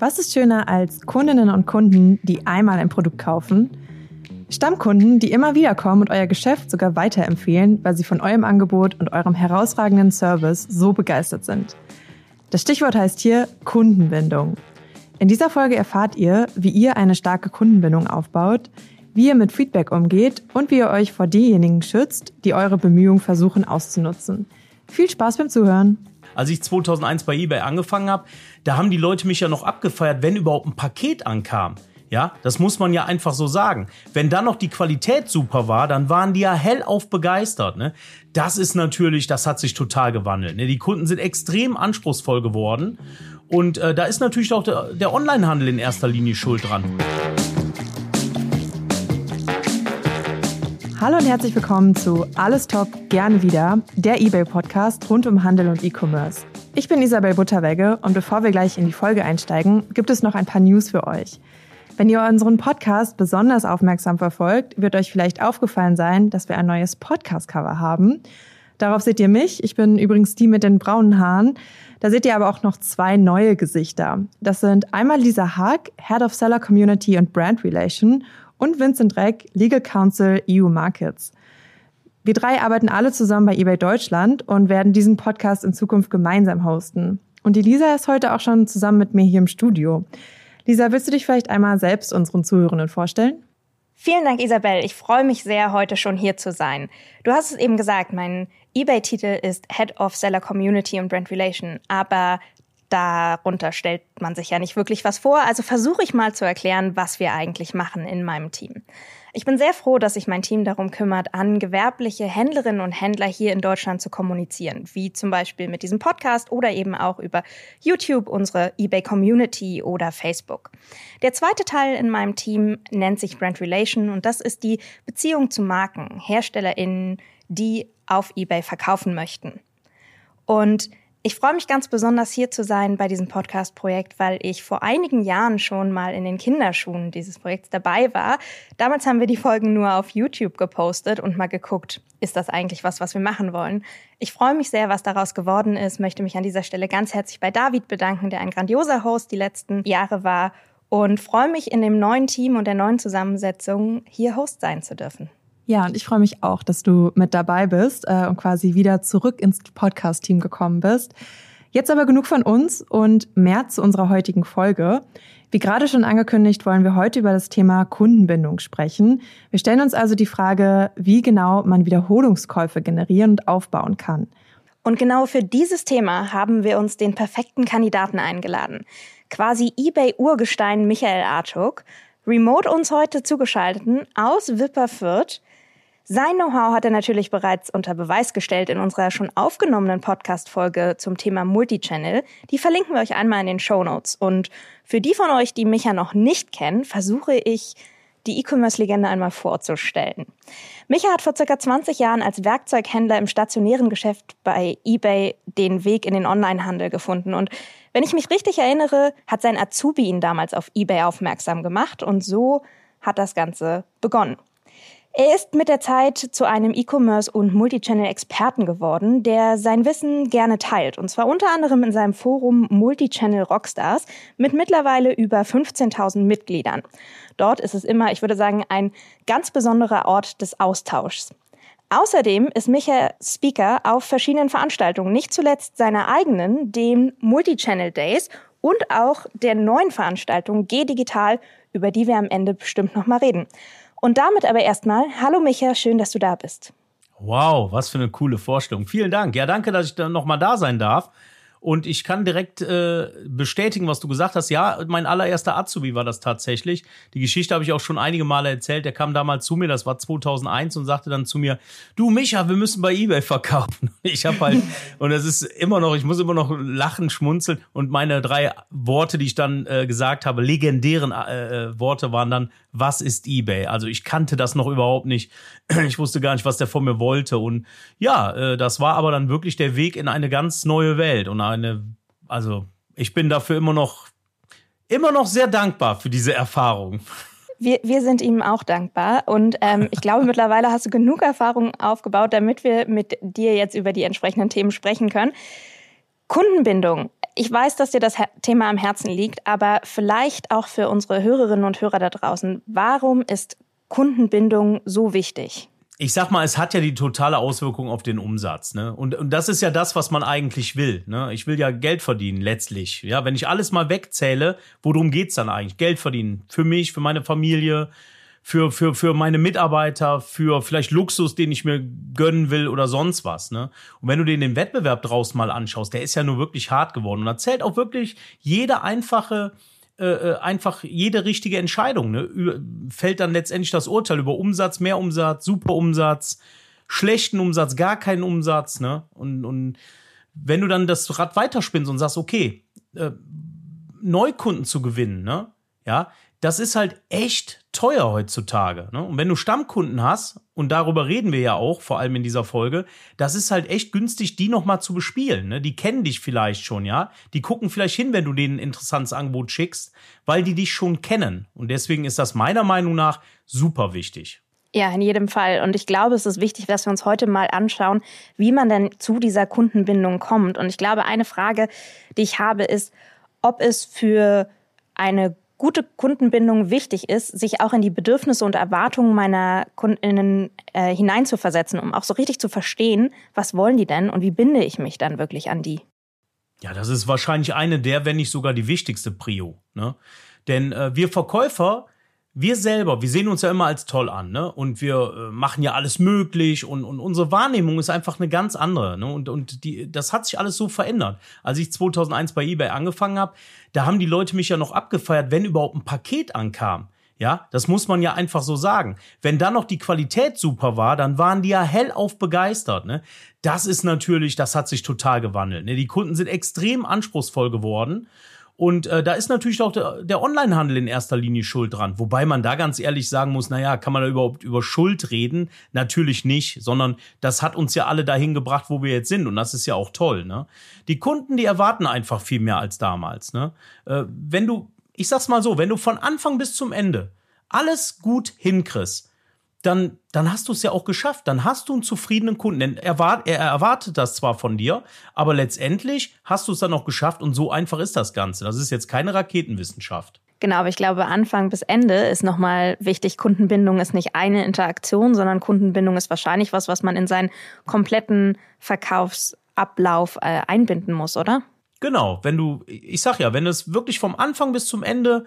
Was ist schöner als Kundinnen und Kunden, die einmal ein Produkt kaufen? Stammkunden, die immer wieder kommen und euer Geschäft sogar weiterempfehlen, weil sie von eurem Angebot und eurem herausragenden Service so begeistert sind. Das Stichwort heißt hier Kundenbindung. In dieser Folge erfahrt ihr, wie ihr eine starke Kundenbindung aufbaut, wie ihr mit Feedback umgeht und wie ihr euch vor denjenigen schützt, die eure Bemühungen versuchen auszunutzen. Viel Spaß beim Zuhören! Als ich 2001 bei eBay angefangen habe, da haben die Leute mich ja noch abgefeiert, wenn überhaupt ein Paket ankam. Ja, das muss man ja einfach so sagen. Wenn dann noch die Qualität super war, dann waren die ja hellauf begeistert. Ne? Das ist natürlich, das hat sich total gewandelt. Ne? Die Kunden sind extrem anspruchsvoll geworden. Und äh, da ist natürlich auch der, der Onlinehandel in erster Linie schuld dran. Hallo und herzlich willkommen zu Alles Top, gerne wieder, der eBay-Podcast rund um Handel und E-Commerce. Ich bin Isabel Butterwegge und bevor wir gleich in die Folge einsteigen, gibt es noch ein paar News für euch. Wenn ihr unseren Podcast besonders aufmerksam verfolgt, wird euch vielleicht aufgefallen sein, dass wir ein neues Podcast-Cover haben. Darauf seht ihr mich. Ich bin übrigens die mit den braunen Haaren. Da seht ihr aber auch noch zwei neue Gesichter. Das sind einmal Lisa Haag, Head of Seller Community und Brand Relation und Vincent Reck, Legal Counsel EU Markets. Wir drei arbeiten alle zusammen bei eBay Deutschland und werden diesen Podcast in Zukunft gemeinsam hosten. Und die Lisa ist heute auch schon zusammen mit mir hier im Studio. Lisa, willst du dich vielleicht einmal selbst unseren Zuhörenden vorstellen? Vielen Dank, Isabel. Ich freue mich sehr, heute schon hier zu sein. Du hast es eben gesagt, mein eBay-Titel ist Head of Seller Community und Brand Relation. Aber darunter stellt man sich ja nicht wirklich was vor. Also versuche ich mal zu erklären, was wir eigentlich machen in meinem Team. Ich bin sehr froh, dass sich mein Team darum kümmert, an gewerbliche Händlerinnen und Händler hier in Deutschland zu kommunizieren, wie zum Beispiel mit diesem Podcast oder eben auch über YouTube, unsere eBay Community oder Facebook. Der zweite Teil in meinem Team nennt sich Brand Relation und das ist die Beziehung zu Marken, HerstellerInnen, die auf eBay verkaufen möchten. Und ich freue mich ganz besonders hier zu sein bei diesem Podcast-Projekt, weil ich vor einigen Jahren schon mal in den Kinderschuhen dieses Projekts dabei war. Damals haben wir die Folgen nur auf YouTube gepostet und mal geguckt, ist das eigentlich was, was wir machen wollen. Ich freue mich sehr, was daraus geworden ist, möchte mich an dieser Stelle ganz herzlich bei David bedanken, der ein grandioser Host die letzten Jahre war und freue mich in dem neuen Team und der neuen Zusammensetzung hier Host sein zu dürfen. Ja, und ich freue mich auch, dass du mit dabei bist äh, und quasi wieder zurück ins Podcast-Team gekommen bist. Jetzt aber genug von uns und mehr zu unserer heutigen Folge. Wie gerade schon angekündigt, wollen wir heute über das Thema Kundenbindung sprechen. Wir stellen uns also die Frage, wie genau man Wiederholungskäufe generieren und aufbauen kann. Und genau für dieses Thema haben wir uns den perfekten Kandidaten eingeladen. Quasi eBay-Urgestein Michael Artuk, remote uns heute zugeschaltet aus Wipperfürth. Sein Know-how hat er natürlich bereits unter Beweis gestellt in unserer schon aufgenommenen Podcast-Folge zum Thema Multichannel. Die verlinken wir euch einmal in den Show Notes. Und für die von euch, die mich ja noch nicht kennen, versuche ich, die E-Commerce-Legende einmal vorzustellen. Micha hat vor circa 20 Jahren als Werkzeughändler im stationären Geschäft bei eBay den Weg in den Onlinehandel gefunden. Und wenn ich mich richtig erinnere, hat sein Azubi ihn damals auf eBay aufmerksam gemacht und so hat das Ganze begonnen. Er ist mit der Zeit zu einem E-Commerce- und Multichannel-Experten geworden, der sein Wissen gerne teilt. Und zwar unter anderem in seinem Forum Multichannel Rockstars mit mittlerweile über 15.000 Mitgliedern. Dort ist es immer, ich würde sagen, ein ganz besonderer Ort des Austauschs. Außerdem ist Michael Speaker auf verschiedenen Veranstaltungen, nicht zuletzt seiner eigenen, dem Multichannel Days und auch der neuen Veranstaltung G Digital, über die wir am Ende bestimmt noch mal reden. Und damit aber erstmal, hallo Micha, schön, dass du da bist. Wow, was für eine coole Vorstellung. Vielen Dank. Ja, danke, dass ich dann noch mal da sein darf. Und ich kann direkt äh, bestätigen, was du gesagt hast. Ja, mein allererster Azubi war das tatsächlich. Die Geschichte habe ich auch schon einige Male erzählt. Der kam damals zu mir, das war 2001 und sagte dann zu mir, du Micha, wir müssen bei eBay verkaufen. Ich habe halt, und es ist immer noch, ich muss immer noch lachen, schmunzeln. Und meine drei Worte, die ich dann äh, gesagt habe, legendären äh, äh Worte waren dann, was ist eBay? Also ich kannte das noch überhaupt nicht. Ich wusste gar nicht, was der von mir wollte. Und ja, äh, das war aber dann wirklich der Weg in eine ganz neue Welt und eine, also ich bin dafür immer noch, immer noch sehr dankbar für diese Erfahrung. Wir, wir sind ihm auch dankbar und ähm, ich glaube, mittlerweile hast du genug Erfahrung aufgebaut, damit wir mit dir jetzt über die entsprechenden Themen sprechen können. Kundenbindung. Ich weiß, dass dir das Thema am Herzen liegt, aber vielleicht auch für unsere Hörerinnen und Hörer da draußen. Warum ist Kundenbindung so wichtig? ich sag mal, es hat ja die totale Auswirkung auf den Umsatz. Ne? Und, und das ist ja das, was man eigentlich will. Ne? Ich will ja Geld verdienen, letztlich. Ja, wenn ich alles mal wegzähle, worum geht's dann eigentlich? Geld verdienen. Für mich, für meine Familie, für, für, für meine Mitarbeiter, für vielleicht Luxus, den ich mir gönnen will oder sonst was. Ne? Und wenn du dir den Wettbewerb draus mal anschaust, der ist ja nur wirklich hart geworden. Und da zählt auch wirklich jede einfache äh, äh, einfach jede richtige Entscheidung. Ne? Fällt dann letztendlich das Urteil über Umsatz, mehr Umsatz, super Umsatz, schlechten Umsatz, gar keinen Umsatz. Ne? Und, und wenn du dann das Rad weiterspinnst und sagst, okay, äh, Neukunden zu gewinnen, ne? ja, das ist halt echt teuer heutzutage. Ne? Und wenn du Stammkunden hast, und darüber reden wir ja auch, vor allem in dieser Folge, das ist halt echt günstig, die nochmal zu bespielen. Ne? Die kennen dich vielleicht schon, ja. Die gucken vielleicht hin, wenn du denen ein interessantes Angebot schickst, weil die dich schon kennen. Und deswegen ist das meiner Meinung nach super wichtig. Ja, in jedem Fall. Und ich glaube, es ist wichtig, dass wir uns heute mal anschauen, wie man denn zu dieser Kundenbindung kommt. Und ich glaube, eine Frage, die ich habe, ist, ob es für eine gute Kundenbindung wichtig ist, sich auch in die Bedürfnisse und Erwartungen meiner Kundinnen äh, hineinzuversetzen, um auch so richtig zu verstehen, was wollen die denn und wie binde ich mich dann wirklich an die. Ja, das ist wahrscheinlich eine der, wenn nicht sogar die wichtigste Prio. Ne? Denn äh, wir Verkäufer wir selber, wir sehen uns ja immer als toll an, ne? Und wir äh, machen ja alles möglich und, und unsere Wahrnehmung ist einfach eine ganz andere, ne? Und, und die, das hat sich alles so verändert. Als ich 2001 bei eBay angefangen habe, da haben die Leute mich ja noch abgefeiert, wenn überhaupt ein Paket ankam. Ja, das muss man ja einfach so sagen. Wenn dann noch die Qualität super war, dann waren die ja hellauf begeistert. Ne? Das ist natürlich, das hat sich total gewandelt. Ne? Die Kunden sind extrem anspruchsvoll geworden und äh, da ist natürlich auch der, der Onlinehandel in erster Linie schuld dran. Wobei man da ganz ehrlich sagen muss, naja, kann man da überhaupt über Schuld reden? Natürlich nicht, sondern das hat uns ja alle dahin gebracht, wo wir jetzt sind. Und das ist ja auch toll. Ne? Die Kunden, die erwarten einfach viel mehr als damals. Ne? Äh, wenn du, ich sag's mal so, wenn du von Anfang bis zum Ende alles gut hinkriegst, dann, dann hast du es ja auch geschafft. Dann hast du einen zufriedenen Kunden. Denn er, war, er erwartet das zwar von dir, aber letztendlich hast du es dann auch geschafft und so einfach ist das Ganze. Das ist jetzt keine Raketenwissenschaft. Genau, aber ich glaube, Anfang bis Ende ist nochmal wichtig. Kundenbindung ist nicht eine Interaktion, sondern Kundenbindung ist wahrscheinlich was, was man in seinen kompletten Verkaufsablauf äh, einbinden muss, oder? Genau, wenn du, ich sag ja, wenn es wirklich vom Anfang bis zum Ende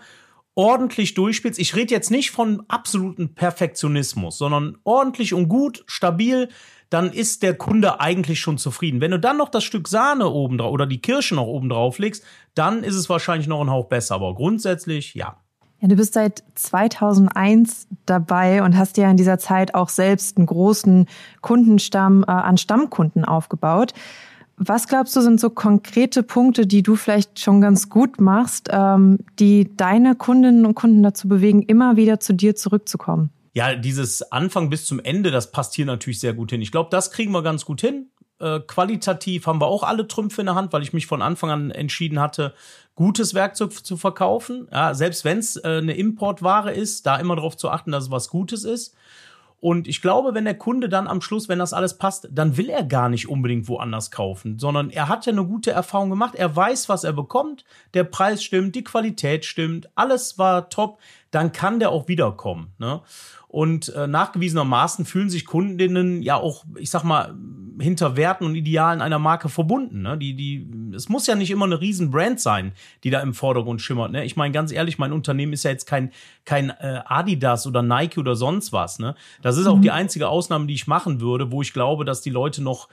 ordentlich durchspielst. Ich rede jetzt nicht von absoluten Perfektionismus, sondern ordentlich und gut, stabil, dann ist der Kunde eigentlich schon zufrieden. Wenn du dann noch das Stück Sahne oben drauf oder die Kirsche noch oben drauf legst, dann ist es wahrscheinlich noch ein Hauch besser. Aber grundsätzlich ja. Ja, du bist seit 2001 dabei und hast ja in dieser Zeit auch selbst einen großen Kundenstamm äh, an Stammkunden aufgebaut. Was glaubst du, sind so konkrete Punkte, die du vielleicht schon ganz gut machst, ähm, die deine Kundinnen und Kunden dazu bewegen, immer wieder zu dir zurückzukommen? Ja, dieses Anfang bis zum Ende, das passt hier natürlich sehr gut hin. Ich glaube, das kriegen wir ganz gut hin. Äh, qualitativ haben wir auch alle Trümpfe in der Hand, weil ich mich von Anfang an entschieden hatte, gutes Werkzeug zu verkaufen. Ja, selbst wenn es äh, eine Importware ist, da immer darauf zu achten, dass es was Gutes ist. Und ich glaube, wenn der Kunde dann am Schluss, wenn das alles passt, dann will er gar nicht unbedingt woanders kaufen, sondern er hat ja eine gute Erfahrung gemacht. Er weiß, was er bekommt. Der Preis stimmt, die Qualität stimmt, alles war top. Dann kann der auch wiederkommen. Ne? Und äh, nachgewiesenermaßen fühlen sich Kundinnen ja auch, ich sag mal, hinter Werten und Idealen einer Marke verbunden. Ne? Die, die, es muss ja nicht immer eine riesen Brand sein, die da im Vordergrund schimmert. Ne? Ich meine, ganz ehrlich, mein Unternehmen ist ja jetzt kein, kein äh, Adidas oder Nike oder sonst was. Ne? Das ist auch mhm. die einzige Ausnahme, die ich machen würde, wo ich glaube, dass die Leute noch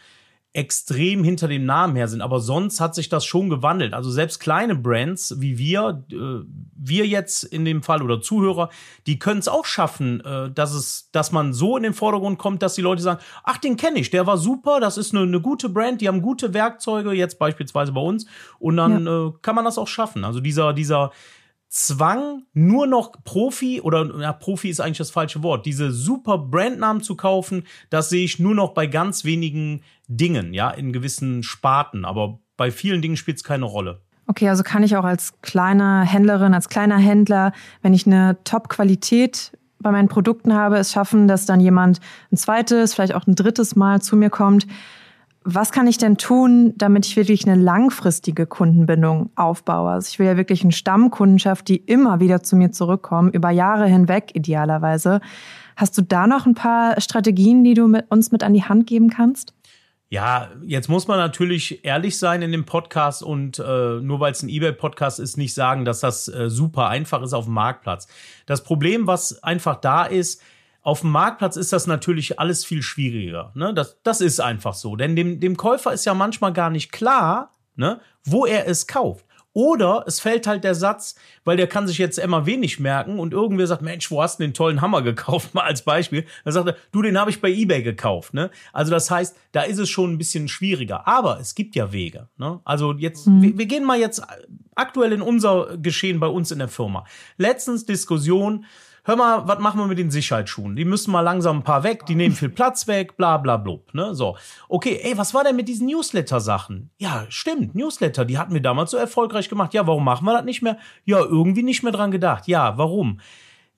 extrem hinter dem Namen her sind. Aber sonst hat sich das schon gewandelt. Also selbst kleine Brands wie wir, äh, wir jetzt in dem Fall oder Zuhörer, die können es auch schaffen, äh, dass es, dass man so in den Vordergrund kommt, dass die Leute sagen, ach, den kenne ich, der war super, das ist eine, eine, gute Brand, die haben gute Werkzeuge, jetzt beispielsweise bei uns. Und dann ja. äh, kann man das auch schaffen. Also dieser, dieser Zwang, nur noch Profi oder ja, Profi ist eigentlich das falsche Wort, diese super Brandnamen zu kaufen, das sehe ich nur noch bei ganz wenigen Dingen, ja, in gewissen Sparten. Aber bei vielen Dingen spielt es keine Rolle. Okay, also kann ich auch als kleine Händlerin, als kleiner Händler, wenn ich eine Top-Qualität bei meinen Produkten habe, es schaffen, dass dann jemand ein zweites, vielleicht auch ein drittes Mal zu mir kommt, was kann ich denn tun, damit ich wirklich eine langfristige Kundenbindung aufbaue? Also ich will ja wirklich eine Stammkundenschaft, die immer wieder zu mir zurückkommen, über Jahre hinweg idealerweise. Hast du da noch ein paar Strategien, die du mit uns mit an die Hand geben kannst? Ja, jetzt muss man natürlich ehrlich sein in dem Podcast und äh, nur weil es ein eBay-Podcast ist, nicht sagen, dass das äh, super einfach ist auf dem Marktplatz. Das Problem, was einfach da ist, auf dem Marktplatz ist das natürlich alles viel schwieriger. Ne? Das, das ist einfach so. Denn dem, dem Käufer ist ja manchmal gar nicht klar, ne, wo er es kauft. Oder es fällt halt der Satz, weil der kann sich jetzt immer wenig merken und irgendwer sagt, Mensch, wo hast du den tollen Hammer gekauft? Mal als Beispiel. Dann sagt er, du, den habe ich bei eBay gekauft. Ne? Also das heißt, da ist es schon ein bisschen schwieriger. Aber es gibt ja Wege. Ne? Also jetzt, mhm. wir, wir gehen mal jetzt aktuell in unser Geschehen bei uns in der Firma. Letztens Diskussion, hör mal, was machen wir mit den Sicherheitsschuhen? Die müssen mal langsam ein paar weg, die nehmen viel Platz weg, bla bla blub. Ne? So. Okay, ey, was war denn mit diesen Newsletter-Sachen? Ja, stimmt, Newsletter, die hatten wir damals so erfolgreich gemacht. Ja, warum machen wir das nicht mehr? Ja, irgendwie nicht mehr dran gedacht. Ja, warum?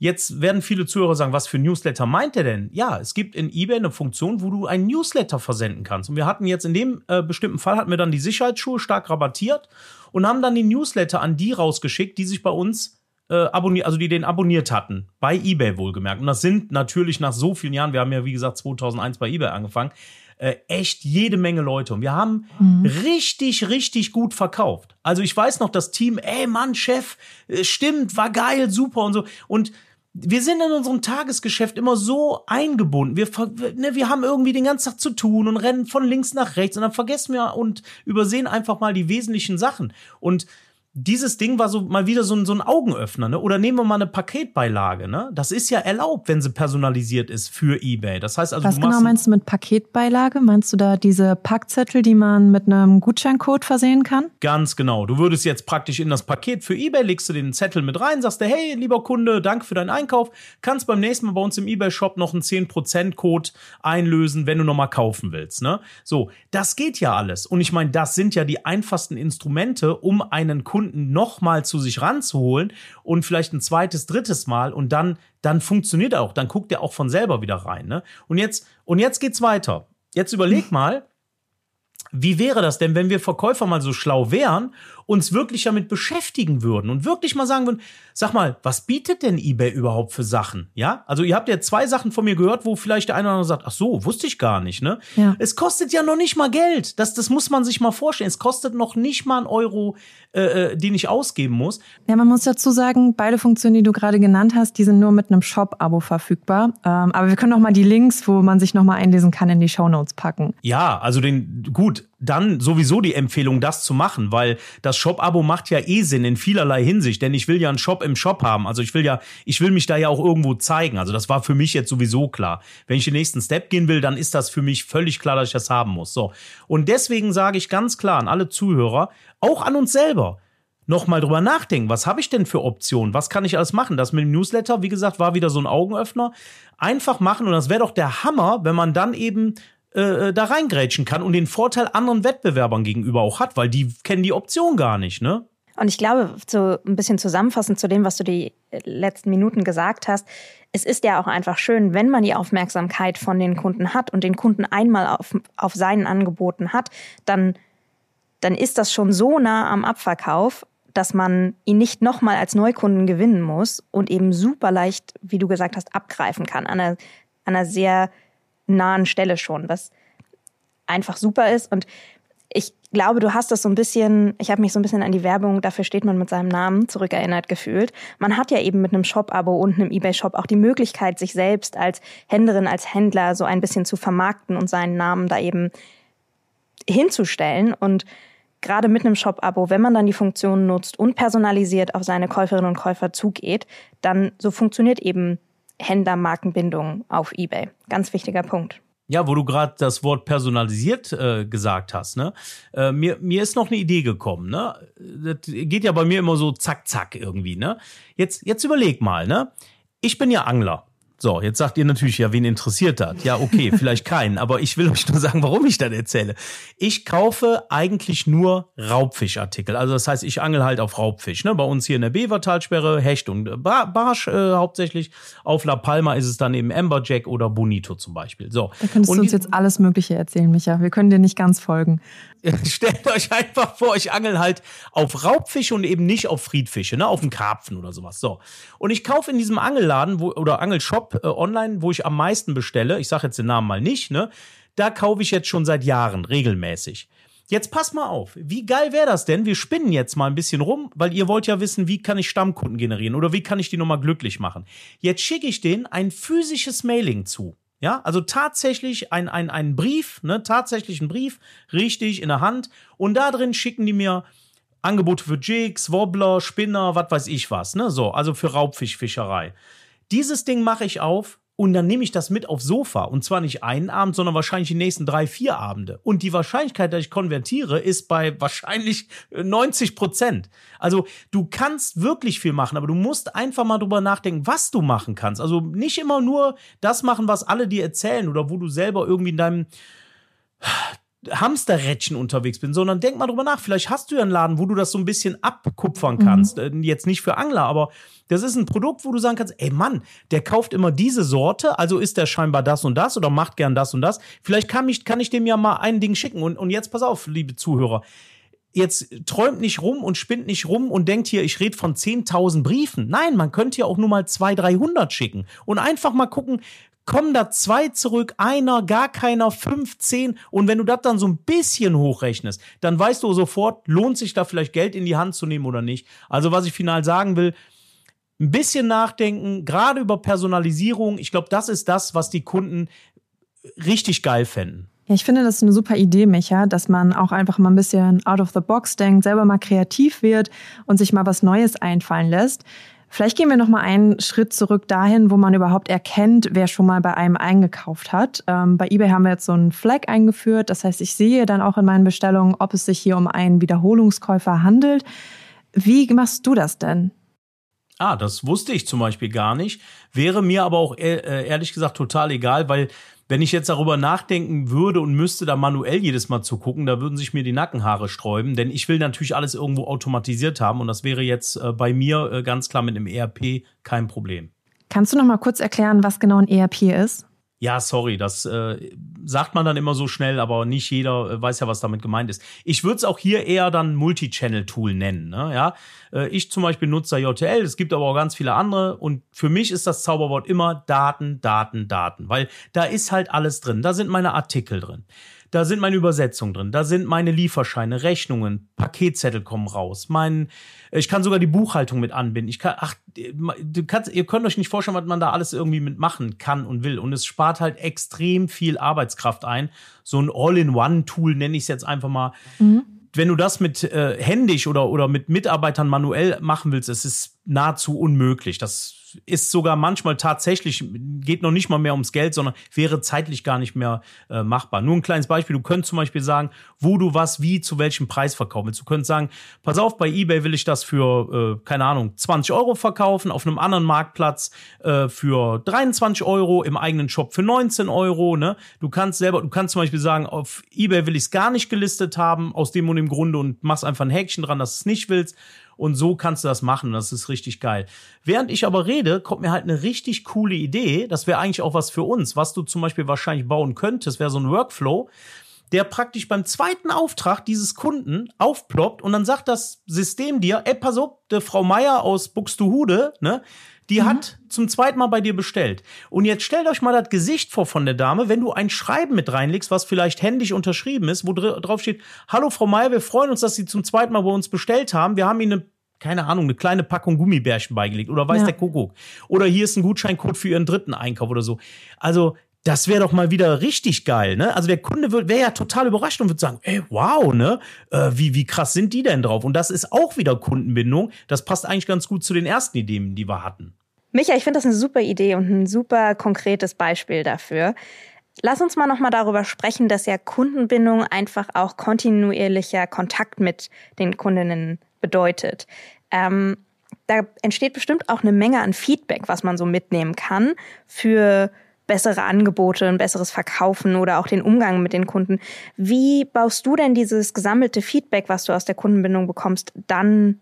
Jetzt werden viele Zuhörer sagen, was für Newsletter meint er denn? Ja, es gibt in eBay eine Funktion, wo du einen Newsletter versenden kannst. Und wir hatten jetzt in dem äh, bestimmten Fall, hatten wir dann die Sicherheitsschuhe stark rabattiert und haben dann den Newsletter an die rausgeschickt, die sich bei uns äh, abonniert, also die den abonniert hatten, bei eBay wohlgemerkt. Und das sind natürlich nach so vielen Jahren, wir haben ja wie gesagt 2001 bei eBay angefangen, äh, echt jede Menge Leute. Und wir haben mhm. richtig, richtig gut verkauft. Also ich weiß noch, das Team, ey Mann, Chef, äh, stimmt, war geil, super und so. Und wir sind in unserem Tagesgeschäft immer so eingebunden. Wir, ne, wir haben irgendwie den ganzen Tag zu tun und rennen von links nach rechts und dann vergessen wir und übersehen einfach mal die wesentlichen Sachen. Und dieses Ding war so mal wieder so ein, so ein Augenöffner, ne? Oder nehmen wir mal eine Paketbeilage, ne? Das ist ja erlaubt, wenn sie personalisiert ist für eBay. Das heißt also, was genau meinst du mit Paketbeilage? Meinst du da diese Packzettel, die man mit einem Gutscheincode versehen kann? Ganz genau. Du würdest jetzt praktisch in das Paket für eBay legst du den Zettel mit rein, sagst du, hey, lieber Kunde, danke für deinen Einkauf, kannst beim nächsten Mal bei uns im eBay Shop noch einen 10% Code einlösen, wenn du noch mal kaufen willst, ne? So, das geht ja alles. Und ich meine, das sind ja die einfachsten Instrumente, um einen Kunden Kunden nochmal zu sich ranzuholen und vielleicht ein zweites, drittes Mal und dann, dann funktioniert er auch. Dann guckt er auch von selber wieder rein. Ne? Und jetzt, und jetzt geht's weiter. Jetzt überleg mal, wie wäre das denn, wenn wir Verkäufer mal so schlau wären, uns wirklich damit beschäftigen würden und wirklich mal sagen würden, sag mal, was bietet denn eBay überhaupt für Sachen? Ja, also ihr habt ja zwei Sachen von mir gehört, wo vielleicht der eine oder andere sagt, ach so, wusste ich gar nicht, ne? Ja. Es kostet ja noch nicht mal Geld. Das, das muss man sich mal vorstellen. Es kostet noch nicht mal einen Euro, äh, äh den ich ausgeben muss. Ja, man muss dazu sagen, beide Funktionen, die du gerade genannt hast, die sind nur mit einem Shop-Abo verfügbar. Ähm, aber wir können noch mal die Links, wo man sich noch mal einlesen kann, in die Show Notes packen. Ja, also den, gut, dann sowieso die Empfehlung, das zu machen, weil das Shop-Abo macht ja eh Sinn in vielerlei Hinsicht, denn ich will ja einen Shop im Shop haben. Also ich will ja, ich will mich da ja auch irgendwo zeigen. Also das war für mich jetzt sowieso klar. Wenn ich den nächsten Step gehen will, dann ist das für mich völlig klar, dass ich das haben muss. So. Und deswegen sage ich ganz klar an alle Zuhörer, auch an uns selber, nochmal drüber nachdenken. Was habe ich denn für Optionen? Was kann ich alles machen? Das mit dem Newsletter, wie gesagt, war wieder so ein Augenöffner. Einfach machen und das wäre doch der Hammer, wenn man dann eben äh, äh, da reingrätschen kann und den Vorteil anderen Wettbewerbern gegenüber auch hat, weil die kennen die Option gar nicht, ne? Und ich glaube, so ein bisschen zusammenfassend zu dem, was du die letzten Minuten gesagt hast, es ist ja auch einfach schön, wenn man die Aufmerksamkeit von den Kunden hat und den Kunden einmal auf, auf seinen Angeboten hat, dann, dann ist das schon so nah am Abverkauf, dass man ihn nicht nochmal als Neukunden gewinnen muss und eben super leicht, wie du gesagt hast, abgreifen kann. An einer, an einer sehr nahen Stelle schon, was einfach super ist. Und ich glaube, du hast das so ein bisschen, ich habe mich so ein bisschen an die Werbung, dafür steht man mit seinem Namen, zurückerinnert gefühlt. Man hat ja eben mit einem Shop-Abo und einem Ebay-Shop auch die Möglichkeit, sich selbst als Händlerin, als Händler so ein bisschen zu vermarkten und seinen Namen da eben hinzustellen. Und gerade mit einem Shop-Abo, wenn man dann die Funktionen nutzt und personalisiert auf seine Käuferinnen und Käufer zugeht, dann so funktioniert eben Händlermarkenbindung auf eBay. Ganz wichtiger Punkt. Ja, wo du gerade das Wort personalisiert äh, gesagt hast, ne? Äh, mir, mir ist noch eine Idee gekommen, ne? Das geht ja bei mir immer so zack, zack irgendwie, ne? Jetzt, jetzt überleg mal, ne? Ich bin ja Angler. So, jetzt sagt ihr natürlich, ja, wen interessiert das? Ja, okay, vielleicht keinen, aber ich will euch nur sagen, warum ich das erzähle. Ich kaufe eigentlich nur Raubfischartikel. Also das heißt, ich angel halt auf Raubfisch. Ne? Bei uns hier in der Bevertalsperre, Hecht und Barsch äh, hauptsächlich. Auf La Palma ist es dann eben Amberjack oder Bonito zum Beispiel. So. Da könntest und du uns jetzt alles Mögliche erzählen, Micha. Wir können dir nicht ganz folgen. Stellt euch einfach vor, ich angel halt auf Raubfische und eben nicht auf Friedfische, ne, auf einen Karpfen oder sowas. So. Und ich kaufe in diesem Angelladen wo, oder Angelshop äh, online, wo ich am meisten bestelle, ich sage jetzt den Namen mal nicht, ne, da kaufe ich jetzt schon seit Jahren regelmäßig. Jetzt pass mal auf, wie geil wäre das denn? Wir spinnen jetzt mal ein bisschen rum, weil ihr wollt ja wissen, wie kann ich Stammkunden generieren oder wie kann ich die nochmal glücklich machen. Jetzt schicke ich denen ein physisches Mailing zu. Ja, also tatsächlich ein, ein, ein Brief, ne, tatsächlich ein Brief, richtig in der Hand. Und da drin schicken die mir Angebote für Jigs, Wobbler, Spinner, was weiß ich was, ne, so, also für Raubfischfischerei. Dieses Ding mache ich auf, und dann nehme ich das mit aufs Sofa. Und zwar nicht einen Abend, sondern wahrscheinlich die nächsten drei, vier Abende. Und die Wahrscheinlichkeit, dass ich konvertiere, ist bei wahrscheinlich 90 äh, Prozent. Also du kannst wirklich viel machen, aber du musst einfach mal drüber nachdenken, was du machen kannst. Also nicht immer nur das machen, was alle dir erzählen oder wo du selber irgendwie in deinem Hamsterrädchen unterwegs bin, sondern denk mal drüber nach. Vielleicht hast du ja einen Laden, wo du das so ein bisschen abkupfern mhm. kannst. Mhm. Jetzt nicht für Angler, aber das ist ein Produkt, wo du sagen kannst, ey Mann, der kauft immer diese Sorte, also ist der scheinbar das und das oder macht gern das und das. Vielleicht kann ich, kann ich dem ja mal ein Ding schicken. Und, und jetzt pass auf, liebe Zuhörer. Jetzt träumt nicht rum und spinnt nicht rum und denkt hier, ich rede von 10.000 Briefen. Nein, man könnte ja auch nur mal 200, 300 schicken und einfach mal gucken, kommen da zwei zurück, einer, gar keiner, 15. Und wenn du das dann so ein bisschen hochrechnest, dann weißt du sofort, lohnt sich da vielleicht Geld in die Hand zu nehmen oder nicht. Also was ich final sagen will, ein bisschen nachdenken, gerade über Personalisierung. Ich glaube, das ist das, was die Kunden richtig geil fänden. Ich finde, das ist eine super Idee, Micha, dass man auch einfach mal ein bisschen out of the box denkt, selber mal kreativ wird und sich mal was Neues einfallen lässt. Vielleicht gehen wir noch mal einen Schritt zurück dahin, wo man überhaupt erkennt, wer schon mal bei einem eingekauft hat. Ähm, bei eBay haben wir jetzt so einen Flag eingeführt. Das heißt, ich sehe dann auch in meinen Bestellungen, ob es sich hier um einen Wiederholungskäufer handelt. Wie machst du das denn? Ah, das wusste ich zum Beispiel gar nicht. Wäre mir aber auch äh, ehrlich gesagt total egal, weil wenn ich jetzt darüber nachdenken würde und müsste da manuell jedes Mal zu gucken, da würden sich mir die Nackenhaare sträuben, denn ich will natürlich alles irgendwo automatisiert haben und das wäre jetzt äh, bei mir äh, ganz klar mit einem ERP kein Problem. Kannst du noch mal kurz erklären, was genau ein ERP ist? Ja, sorry, das äh, sagt man dann immer so schnell, aber nicht jeder äh, weiß ja, was damit gemeint ist. Ich würde es auch hier eher dann Multi-Channel-Tool nennen. Ne? Ja? Äh, ich zum Beispiel nutze JTL, es gibt aber auch ganz viele andere und für mich ist das Zauberwort immer Daten, Daten, Daten, weil da ist halt alles drin. Da sind meine Artikel drin. Da sind meine Übersetzungen drin, da sind meine Lieferscheine, Rechnungen, Paketzettel kommen raus. Mein, ich kann sogar die Buchhaltung mit anbinden. Ich kann, ach, du kannst, ihr könnt euch nicht vorstellen, was man da alles irgendwie mitmachen kann und will. Und es spart halt extrem viel Arbeitskraft ein. So ein All-in-One-Tool nenne ich es jetzt einfach mal. Mhm wenn du das mit äh, händisch oder, oder mit Mitarbeitern manuell machen willst, es ist nahezu unmöglich. Das ist sogar manchmal tatsächlich, geht noch nicht mal mehr ums Geld, sondern wäre zeitlich gar nicht mehr äh, machbar. Nur ein kleines Beispiel, du könntest zum Beispiel sagen, wo du was wie zu welchem Preis verkaufen willst. Du könntest sagen, pass auf, bei eBay will ich das für, äh, keine Ahnung, 20 Euro verkaufen, auf einem anderen Marktplatz äh, für 23 Euro, im eigenen Shop für 19 Euro. Ne? Du kannst selber, du kannst zum Beispiel sagen, auf eBay will ich es gar nicht gelistet haben, aus dem und dem Grunde und machst einfach ein Häkchen dran, dass du es nicht willst. Und so kannst du das machen. Das ist richtig geil. Während ich aber rede, kommt mir halt eine richtig coole Idee. Das wäre eigentlich auch was für uns, was du zum Beispiel wahrscheinlich bauen könntest, wäre so ein Workflow, der praktisch beim zweiten Auftrag dieses Kunden aufploppt und dann sagt das System dir, ey, pass auf, die Frau Meier aus Buxtehude, ne, die mhm. hat zum zweiten Mal bei dir bestellt. Und jetzt stellt euch mal das Gesicht vor von der Dame, wenn du ein Schreiben mit reinlegst, was vielleicht händisch unterschrieben ist, wo drauf steht, hallo Frau Meier, wir freuen uns, dass Sie zum zweiten Mal bei uns bestellt haben. Wir haben Ihnen eine keine Ahnung, eine kleine Packung Gummibärchen beigelegt oder weiß ja. der Kuckuck. Oder hier ist ein Gutscheincode für Ihren dritten Einkauf oder so. Also, das wäre doch mal wieder richtig geil, ne? Also der Kunde wäre ja total überrascht und würde sagen, ey, wow, ne? Äh, wie, wie krass sind die denn drauf? Und das ist auch wieder Kundenbindung. Das passt eigentlich ganz gut zu den ersten Ideen, die wir hatten. Micha, ich finde das eine super Idee und ein super konkretes Beispiel dafür. Lass uns mal nochmal darüber sprechen, dass ja Kundenbindung einfach auch kontinuierlicher Kontakt mit den Kundinnen bedeutet. Ähm, Da entsteht bestimmt auch eine Menge an Feedback, was man so mitnehmen kann für bessere Angebote, ein besseres Verkaufen oder auch den Umgang mit den Kunden. Wie baust du denn dieses gesammelte Feedback, was du aus der Kundenbindung bekommst, dann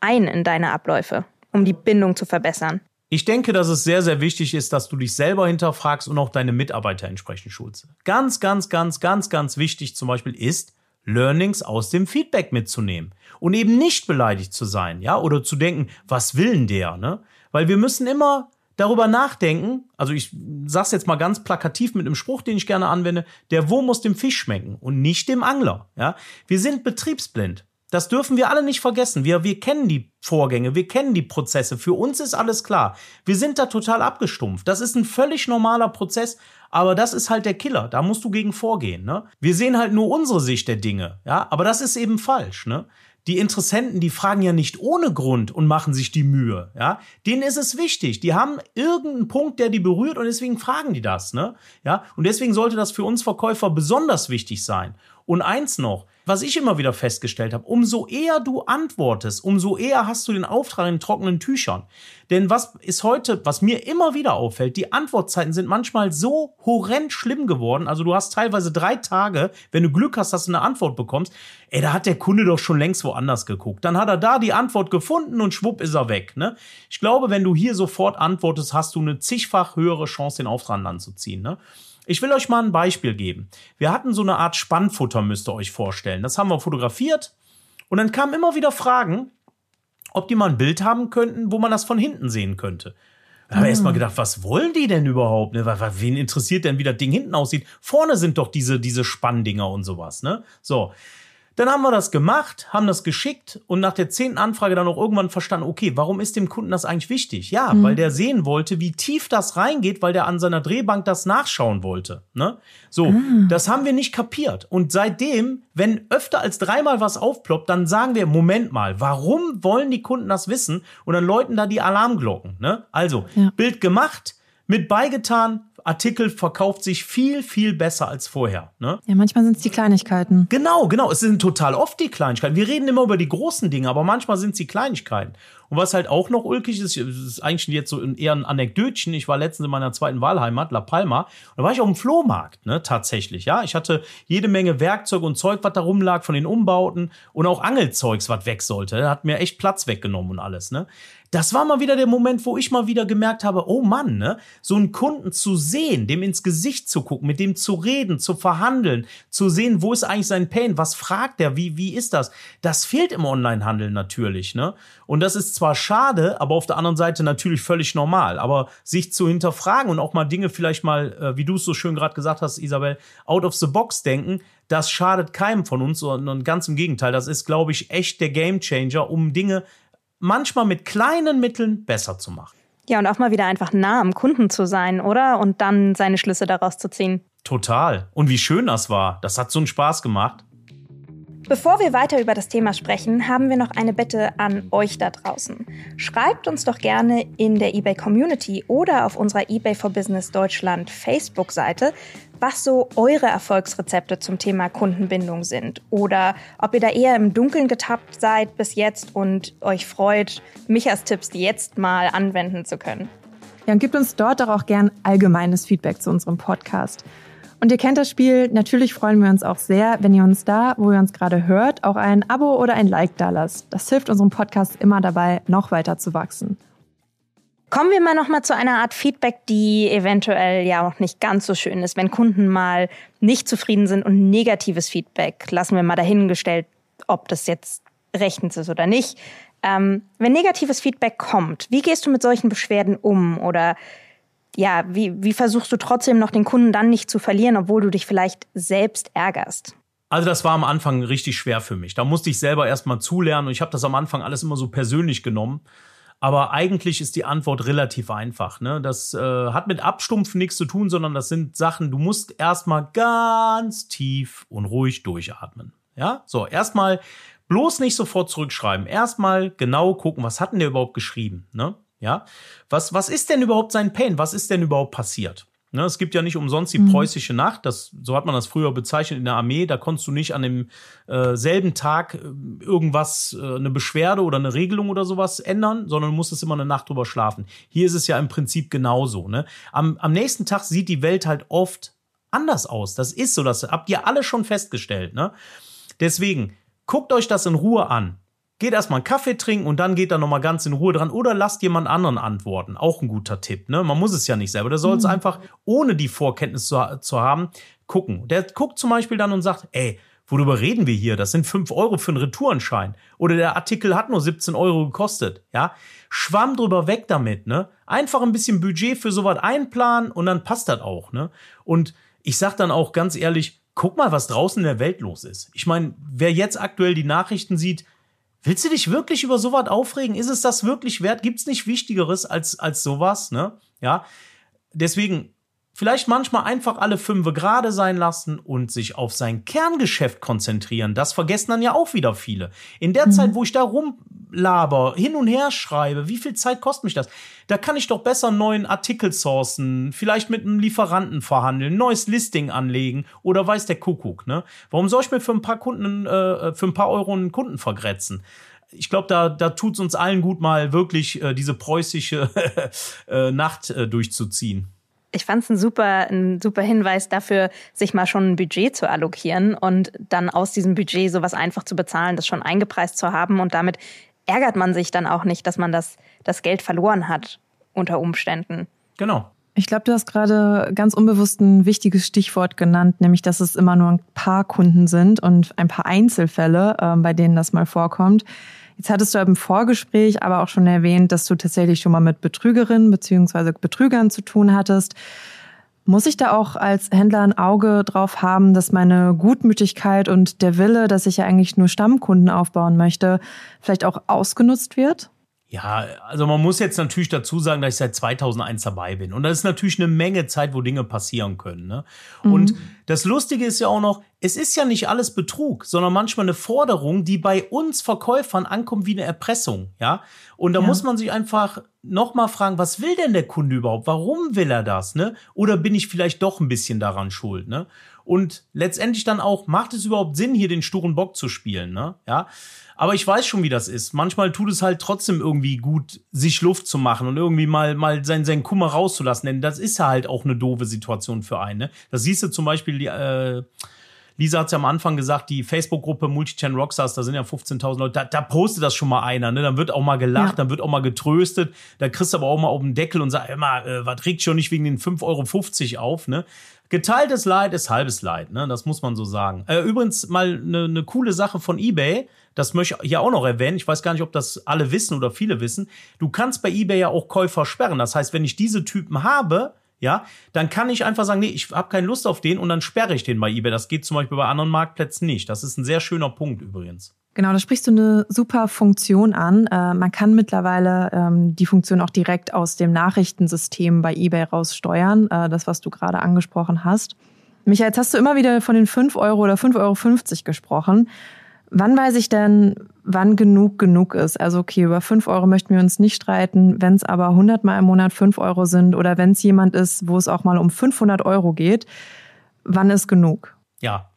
ein in deine Abläufe, um die Bindung zu verbessern? Ich denke, dass es sehr, sehr wichtig ist, dass du dich selber hinterfragst und auch deine Mitarbeiter entsprechend schulst. Ganz, ganz, ganz, ganz, ganz wichtig zum Beispiel ist, Learnings aus dem Feedback mitzunehmen und eben nicht beleidigt zu sein, ja, oder zu denken, was will denn der, ne? Weil wir müssen immer darüber nachdenken, also ich sag's jetzt mal ganz plakativ mit einem Spruch, den ich gerne anwende, der Wurm muss dem Fisch schmecken und nicht dem Angler, ja? Wir sind betriebsblind. Das dürfen wir alle nicht vergessen. Wir, wir kennen die Vorgänge, wir kennen die Prozesse. Für uns ist alles klar. Wir sind da total abgestumpft. Das ist ein völlig normaler Prozess, aber das ist halt der Killer. Da musst du gegen vorgehen. Ne? Wir sehen halt nur unsere Sicht der Dinge. Ja, aber das ist eben falsch. Ne? Die Interessenten, die fragen ja nicht ohne Grund und machen sich die Mühe. Ja, denen ist es wichtig. Die haben irgendeinen Punkt, der die berührt und deswegen fragen die das. Ne? Ja, und deswegen sollte das für uns Verkäufer besonders wichtig sein. Und eins noch, was ich immer wieder festgestellt habe, umso eher du antwortest, umso eher hast du den Auftrag in trockenen Tüchern. Denn was ist heute, was mir immer wieder auffällt, die Antwortzeiten sind manchmal so horrend schlimm geworden. Also du hast teilweise drei Tage, wenn du Glück hast, dass du eine Antwort bekommst. Ey, da hat der Kunde doch schon längst woanders geguckt. Dann hat er da die Antwort gefunden und schwupp ist er weg. Ne? Ich glaube, wenn du hier sofort antwortest, hast du eine zigfach höhere Chance, den Auftrag anzuziehen. Ne? Ich will euch mal ein Beispiel geben. Wir hatten so eine Art Spannfutter, müsst ihr euch vorstellen. Das haben wir fotografiert und dann kamen immer wieder Fragen, ob die mal ein Bild haben könnten, wo man das von hinten sehen könnte. Da habe ich erst mal gedacht, was wollen die denn überhaupt? Ne? Wen interessiert denn, wie das Ding hinten aussieht? Vorne sind doch diese, diese Spanndinger und sowas, ne? So. Dann haben wir das gemacht, haben das geschickt und nach der zehnten Anfrage dann auch irgendwann verstanden, okay, warum ist dem Kunden das eigentlich wichtig? Ja, mhm. weil der sehen wollte, wie tief das reingeht, weil der an seiner Drehbank das nachschauen wollte. Ne? So, mhm. das haben wir nicht kapiert. Und seitdem, wenn öfter als dreimal was aufploppt, dann sagen wir, Moment mal, warum wollen die Kunden das wissen? Und dann läuten da die Alarmglocken. Ne? Also, ja. Bild gemacht, mit beigetan, Artikel verkauft sich viel, viel besser als vorher. Ne? Ja, manchmal sind es die Kleinigkeiten. Genau, genau. Es sind total oft die Kleinigkeiten. Wir reden immer über die großen Dinge, aber manchmal sind es die Kleinigkeiten. Und was halt auch noch ulkig ist, ist eigentlich jetzt so eher ein Anekdötchen. Ich war letztens in meiner zweiten Wahlheimat, La Palma, und da war ich auf dem Flohmarkt, ne, tatsächlich, ja. Ich hatte jede Menge Werkzeug und Zeug, was da rumlag von den Umbauten und auch Angelzeugs, was weg sollte. Hat mir echt Platz weggenommen und alles, ne das war mal wieder der Moment, wo ich mal wieder gemerkt habe, oh Mann, ne, so einen Kunden zu sehen, dem ins Gesicht zu gucken, mit dem zu reden, zu verhandeln, zu sehen, wo ist eigentlich sein Pain, was fragt er, wie, wie ist das? Das fehlt im Onlinehandel natürlich, ne? Und das ist zwar schade, aber auf der anderen Seite natürlich völlig normal. Aber sich zu hinterfragen und auch mal Dinge vielleicht mal, äh, wie du es so schön gerade gesagt hast, Isabel, out of the box denken, das schadet keinem von uns, sondern ganz im Gegenteil. Das ist, glaube ich, echt der Gamechanger, um Dinge manchmal mit kleinen Mitteln besser zu machen. Ja, und auch mal wieder einfach nah am Kunden zu sein, oder? Und dann seine Schlüsse daraus zu ziehen. Total. Und wie schön das war. Das hat so einen Spaß gemacht. Bevor wir weiter über das Thema sprechen, haben wir noch eine Bitte an euch da draußen. Schreibt uns doch gerne in der eBay Community oder auf unserer eBay for Business Deutschland Facebook-Seite, was so eure Erfolgsrezepte zum Thema Kundenbindung sind oder ob ihr da eher im Dunkeln getappt seid bis jetzt und euch freut, Michas Tipps jetzt mal anwenden zu können. Ja, und gebt uns dort doch auch gern allgemeines Feedback zu unserem Podcast. Und ihr kennt das Spiel. Natürlich freuen wir uns auch sehr, wenn ihr uns da, wo ihr uns gerade hört, auch ein Abo oder ein Like da lasst. Das hilft unserem Podcast immer dabei, noch weiter zu wachsen. Kommen wir mal noch mal zu einer Art Feedback, die eventuell ja auch nicht ganz so schön ist, wenn Kunden mal nicht zufrieden sind und negatives Feedback lassen wir mal dahingestellt, ob das jetzt rechtens ist oder nicht. Ähm, wenn negatives Feedback kommt, wie gehst du mit solchen Beschwerden um oder ja, wie, wie versuchst du trotzdem noch den Kunden dann nicht zu verlieren, obwohl du dich vielleicht selbst ärgerst? Also das war am Anfang richtig schwer für mich. Da musste ich selber erstmal zulernen und ich habe das am Anfang alles immer so persönlich genommen. Aber eigentlich ist die Antwort relativ einfach. Ne? Das äh, hat mit Abstumpfen nichts zu tun, sondern das sind Sachen, du musst erstmal ganz tief und ruhig durchatmen. Ja, so, erstmal bloß nicht sofort zurückschreiben. Erstmal genau gucken, was hat denn der überhaupt geschrieben? Ne? Ja, was, was ist denn überhaupt sein Pain? Was ist denn überhaupt passiert? Ne, es gibt ja nicht umsonst die mhm. preußische Nacht, das, so hat man das früher bezeichnet in der Armee. Da konntest du nicht an dem äh, selben Tag äh, irgendwas, äh, eine Beschwerde oder eine Regelung oder sowas ändern, sondern du musstest immer eine Nacht drüber schlafen. Hier ist es ja im Prinzip genauso. Ne? Am, am nächsten Tag sieht die Welt halt oft anders aus. Das ist so, das habt ihr alle schon festgestellt. Ne? Deswegen, guckt euch das in Ruhe an. Geht erstmal einen Kaffee trinken und dann geht da nochmal ganz in Ruhe dran. Oder lasst jemand anderen antworten. Auch ein guter Tipp. Ne? Man muss es ja nicht selber. Der soll es mhm. einfach, ohne die Vorkenntnis zu, zu haben, gucken. Der guckt zum Beispiel dann und sagt, ey, worüber reden wir hier? Das sind fünf Euro für einen Retourenschein. Oder der Artikel hat nur 17 Euro gekostet. Ja, Schwamm drüber weg damit. Ne? Einfach ein bisschen Budget für sowas einplanen und dann passt das auch. Ne? Und ich sag dann auch ganz ehrlich, guck mal, was draußen in der Welt los ist. Ich meine, wer jetzt aktuell die Nachrichten sieht, Willst du dich wirklich über sowas aufregen? Ist es das wirklich wert? Gibt es nicht Wichtigeres als, als sowas? Ne? Ja. Deswegen, vielleicht manchmal einfach alle Fünfe gerade sein lassen und sich auf sein Kerngeschäft konzentrieren. Das vergessen dann ja auch wieder viele. In der mhm. Zeit, wo ich da rum laber, hin und her schreibe, wie viel Zeit kostet mich das? Da kann ich doch besser neuen Artikel sourcen, vielleicht mit einem Lieferanten verhandeln, neues Listing anlegen oder weiß der Kuckuck, ne? Warum soll ich mir für ein paar Kunden, äh, für ein paar Euro einen Kunden vergrätzen? ich glaube, da, da tut es uns allen gut, mal wirklich äh, diese preußische äh, Nacht äh, durchzuziehen. Ich fand es ein super, ein super Hinweis dafür, sich mal schon ein Budget zu allokieren und dann aus diesem Budget sowas einfach zu bezahlen, das schon eingepreist zu haben und damit ärgert man sich dann auch nicht, dass man das, das Geld verloren hat unter Umständen. Genau. Ich glaube, du hast gerade ganz unbewusst ein wichtiges Stichwort genannt, nämlich dass es immer nur ein paar Kunden sind und ein paar Einzelfälle, äh, bei denen das mal vorkommt. Jetzt hattest du im Vorgespräch aber auch schon erwähnt, dass du tatsächlich schon mal mit Betrügerinnen beziehungsweise Betrügern zu tun hattest. Muss ich da auch als Händler ein Auge drauf haben, dass meine Gutmütigkeit und der Wille, dass ich ja eigentlich nur Stammkunden aufbauen möchte, vielleicht auch ausgenutzt wird? Ja, also man muss jetzt natürlich dazu sagen, dass ich seit 2001 dabei bin. Und das ist natürlich eine Menge Zeit, wo Dinge passieren können. Ne? Mhm. Und das Lustige ist ja auch noch, es ist ja nicht alles Betrug, sondern manchmal eine Forderung, die bei uns Verkäufern ankommt wie eine Erpressung. Ja, und da ja. muss man sich einfach nochmal fragen, was will denn der Kunde überhaupt? Warum will er das? Ne? Oder bin ich vielleicht doch ein bisschen daran schuld? Ne? Und letztendlich dann auch, macht es überhaupt Sinn, hier den sturen Bock zu spielen? Ne? Ja. Aber ich weiß schon, wie das ist. Manchmal tut es halt trotzdem irgendwie gut, sich Luft zu machen und irgendwie mal, mal sein, sein Kummer rauszulassen. Denn das ist ja halt auch eine doofe Situation für einen. Ne? Das siehst du zum Beispiel, die, äh, Lisa hat ja am Anfang gesagt, die Facebook-Gruppe Multichannel Rockstars, da sind ja 15.000 Leute, da, da postet das schon mal einer, ne? Dann wird auch mal gelacht, ja. dann wird auch mal getröstet, da kriegst du aber auch mal auf den Deckel und sagst, immer, äh, was regt schon nicht wegen den 5,50 Euro auf, ne? Geteiltes Leid ist halbes Leid, ne? Das muss man so sagen. Äh, übrigens mal eine ne coole Sache von eBay. Das möchte ich hier auch noch erwähnen. Ich weiß gar nicht, ob das alle wissen oder viele wissen. Du kannst bei eBay ja auch Käufer sperren. Das heißt, wenn ich diese Typen habe, ja, dann kann ich einfach sagen, nee, ich habe keine Lust auf den und dann sperre ich den bei eBay. Das geht zum Beispiel bei anderen Marktplätzen nicht. Das ist ein sehr schöner Punkt übrigens. Genau, da sprichst du eine super Funktion an. Äh, man kann mittlerweile ähm, die Funktion auch direkt aus dem Nachrichtensystem bei eBay raussteuern, äh, das, was du gerade angesprochen hast. Michael, jetzt hast du immer wieder von den 5 Euro oder 5,50 Euro gesprochen. Wann weiß ich denn, wann genug genug ist? Also okay, über 5 Euro möchten wir uns nicht streiten. Wenn es aber 100 Mal im Monat 5 Euro sind oder wenn es jemand ist, wo es auch mal um 500 Euro geht, wann ist genug? Ja,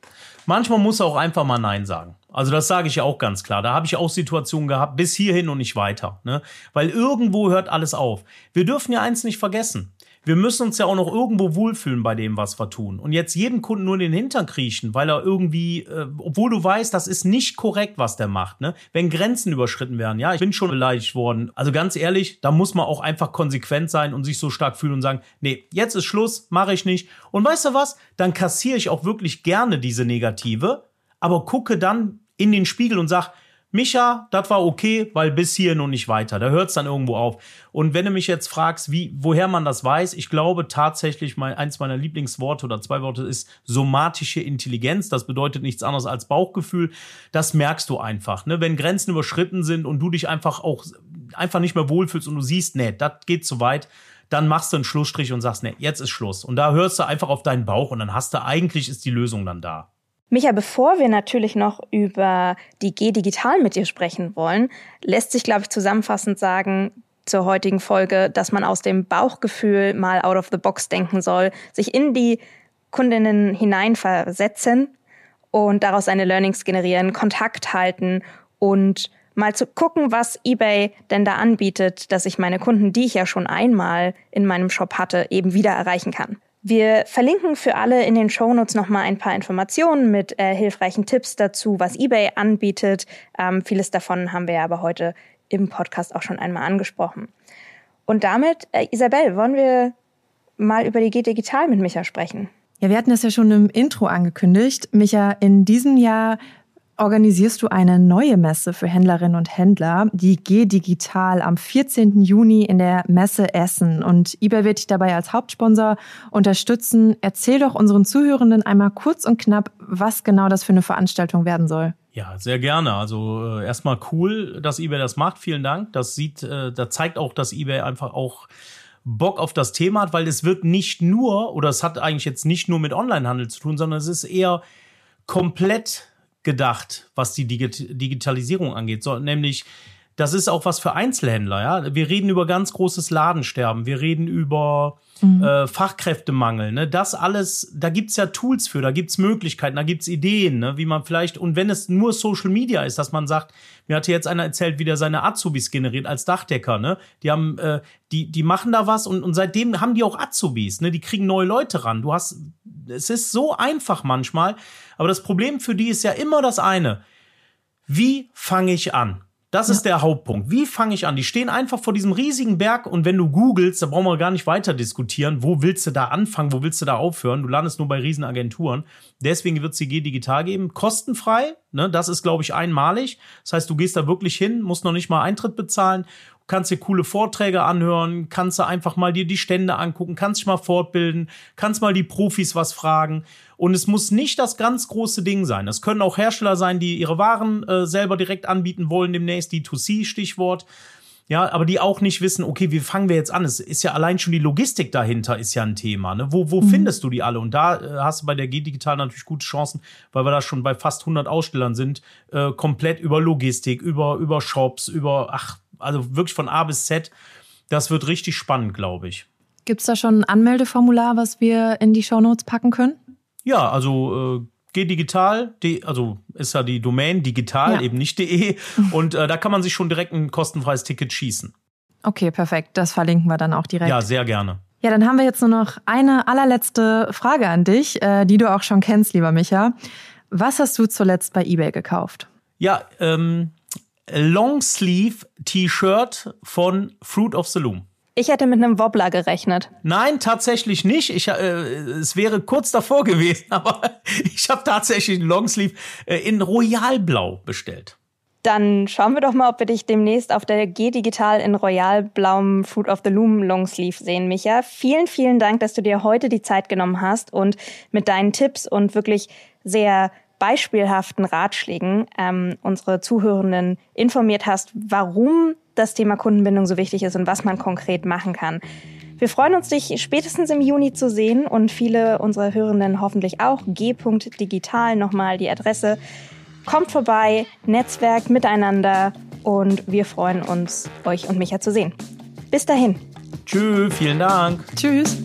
manchmal muss auch einfach mal Nein sagen. Also das sage ich ja auch ganz klar. Da habe ich auch Situationen gehabt, bis hierhin und nicht weiter. Ne? Weil irgendwo hört alles auf. Wir dürfen ja eins nicht vergessen. Wir müssen uns ja auch noch irgendwo wohlfühlen bei dem, was wir tun. Und jetzt jedem Kunden nur in den Hintern kriechen, weil er irgendwie, äh, obwohl du weißt, das ist nicht korrekt, was der macht. Ne? Wenn Grenzen überschritten werden, ja, ich bin schon beleidigt worden. Also ganz ehrlich, da muss man auch einfach konsequent sein und sich so stark fühlen und sagen, nee, jetzt ist Schluss, mache ich nicht. Und weißt du was? Dann kassiere ich auch wirklich gerne diese Negative, aber gucke dann in den Spiegel und sag, Micha, das war okay, weil bis hier noch nicht weiter. Da hört es dann irgendwo auf. Und wenn du mich jetzt fragst, wie, woher man das weiß, ich glaube tatsächlich, mein, eins meiner Lieblingsworte oder zwei Worte ist somatische Intelligenz. Das bedeutet nichts anderes als Bauchgefühl. Das merkst du einfach. Ne? Wenn Grenzen überschritten sind und du dich einfach auch einfach nicht mehr wohlfühlst und du siehst, nee, das geht zu weit, dann machst du einen Schlussstrich und sagst, nee, jetzt ist Schluss. Und da hörst du einfach auf deinen Bauch und dann hast du eigentlich ist die Lösung dann da. Micha, bevor wir natürlich noch über die G Digital mit dir sprechen wollen, lässt sich, glaube ich, zusammenfassend sagen, zur heutigen Folge, dass man aus dem Bauchgefühl mal out of the box denken soll, sich in die Kundinnen hineinversetzen und daraus seine Learnings generieren, Kontakt halten und mal zu gucken, was eBay denn da anbietet, dass ich meine Kunden, die ich ja schon einmal in meinem Shop hatte, eben wieder erreichen kann. Wir verlinken für alle in den Shownotes nochmal ein paar Informationen mit äh, hilfreichen Tipps dazu, was eBay anbietet. Ähm, vieles davon haben wir aber heute im Podcast auch schon einmal angesprochen. Und damit, äh, Isabel, wollen wir mal über die G Digital mit Micha sprechen? Ja, wir hatten das ja schon im Intro angekündigt. Micha, in diesem Jahr organisierst du eine neue Messe für Händlerinnen und Händler, die G Digital am 14. Juni in der Messe Essen. Und eBay wird dich dabei als Hauptsponsor unterstützen. Erzähl doch unseren Zuhörenden einmal kurz und knapp, was genau das für eine Veranstaltung werden soll. Ja, sehr gerne. Also äh, erstmal cool, dass eBay das macht. Vielen Dank. Das sieht, äh, da zeigt auch, dass eBay einfach auch Bock auf das Thema hat, weil es wird nicht nur, oder es hat eigentlich jetzt nicht nur mit Onlinehandel zu tun, sondern es ist eher komplett gedacht, was die Digitalisierung angeht, so, nämlich das ist auch was für Einzelhändler, ja. Wir reden über ganz großes Ladensterben, wir reden über mhm. äh, Fachkräftemangel, ne? Das alles, da gibt's ja Tools für, da gibt's Möglichkeiten, da gibt's Ideen, ne? wie man vielleicht, und wenn es nur Social Media ist, dass man sagt, mir hatte jetzt einer erzählt, wie der seine Azubis generiert als Dachdecker, ne? Die haben, äh, die, die machen da was und, und seitdem haben die auch Azubis, ne? Die kriegen neue Leute ran. Du hast, es ist so einfach manchmal, aber das Problem für die ist ja immer das eine. Wie fange ich an? Das ja. ist der Hauptpunkt. Wie fange ich an? Die stehen einfach vor diesem riesigen Berg und wenn du googelst, da brauchen wir gar nicht weiter diskutieren. Wo willst du da anfangen? Wo willst du da aufhören? Du landest nur bei Riesenagenturen. Deswegen wird es CG digital geben. Kostenfrei. Ne? Das ist, glaube ich, einmalig. Das heißt, du gehst da wirklich hin, musst noch nicht mal Eintritt bezahlen kannst dir coole Vorträge anhören, kannst du einfach mal dir die Stände angucken, kannst dich mal fortbilden, kannst mal die Profis was fragen. Und es muss nicht das ganz große Ding sein. Es können auch Hersteller sein, die ihre Waren äh, selber direkt anbieten wollen, demnächst D2C-Stichwort. Ja, aber die auch nicht wissen, okay, wie fangen wir jetzt an? Es ist ja allein schon die Logistik dahinter ist ja ein Thema. Ne? Wo, wo mhm. findest du die alle? Und da äh, hast du bei der G-Digital natürlich gute Chancen, weil wir da schon bei fast 100 Ausstellern sind, äh, komplett über Logistik, über, über Shops, über, ach, also wirklich von A bis Z. Das wird richtig spannend, glaube ich. Gibt's da schon ein Anmeldeformular, was wir in die Shownotes packen können? Ja, also äh, G digital, also ist ja die Domain digital, ja. eben nicht de. Und äh, da kann man sich schon direkt ein kostenfreies Ticket schießen. Okay, perfekt. Das verlinken wir dann auch direkt. Ja, sehr gerne. Ja, dann haben wir jetzt nur noch eine allerletzte Frage an dich, äh, die du auch schon kennst, lieber Micha. Was hast du zuletzt bei eBay gekauft? Ja, ähm, Longsleeve T-Shirt von Fruit of the Loom. Ich hätte mit einem Wobbler gerechnet. Nein, tatsächlich nicht. Ich, äh, es wäre kurz davor gewesen, aber ich habe tatsächlich einen Longsleeve äh, in Royalblau bestellt. Dann schauen wir doch mal, ob wir dich demnächst auf der G-Digital in royalblauem Fruit of the Loom Longsleeve sehen, Micha. Vielen, vielen Dank, dass du dir heute die Zeit genommen hast und mit deinen Tipps und wirklich sehr beispielhaften Ratschlägen ähm, unsere Zuhörenden informiert hast, warum das Thema Kundenbindung so wichtig ist und was man konkret machen kann. Wir freuen uns, dich spätestens im Juni zu sehen und viele unserer Hörenden hoffentlich auch. G.digital nochmal die Adresse. Kommt vorbei, Netzwerk miteinander und wir freuen uns, euch und Micha zu sehen. Bis dahin. Tschüss, vielen Dank. Tschüss.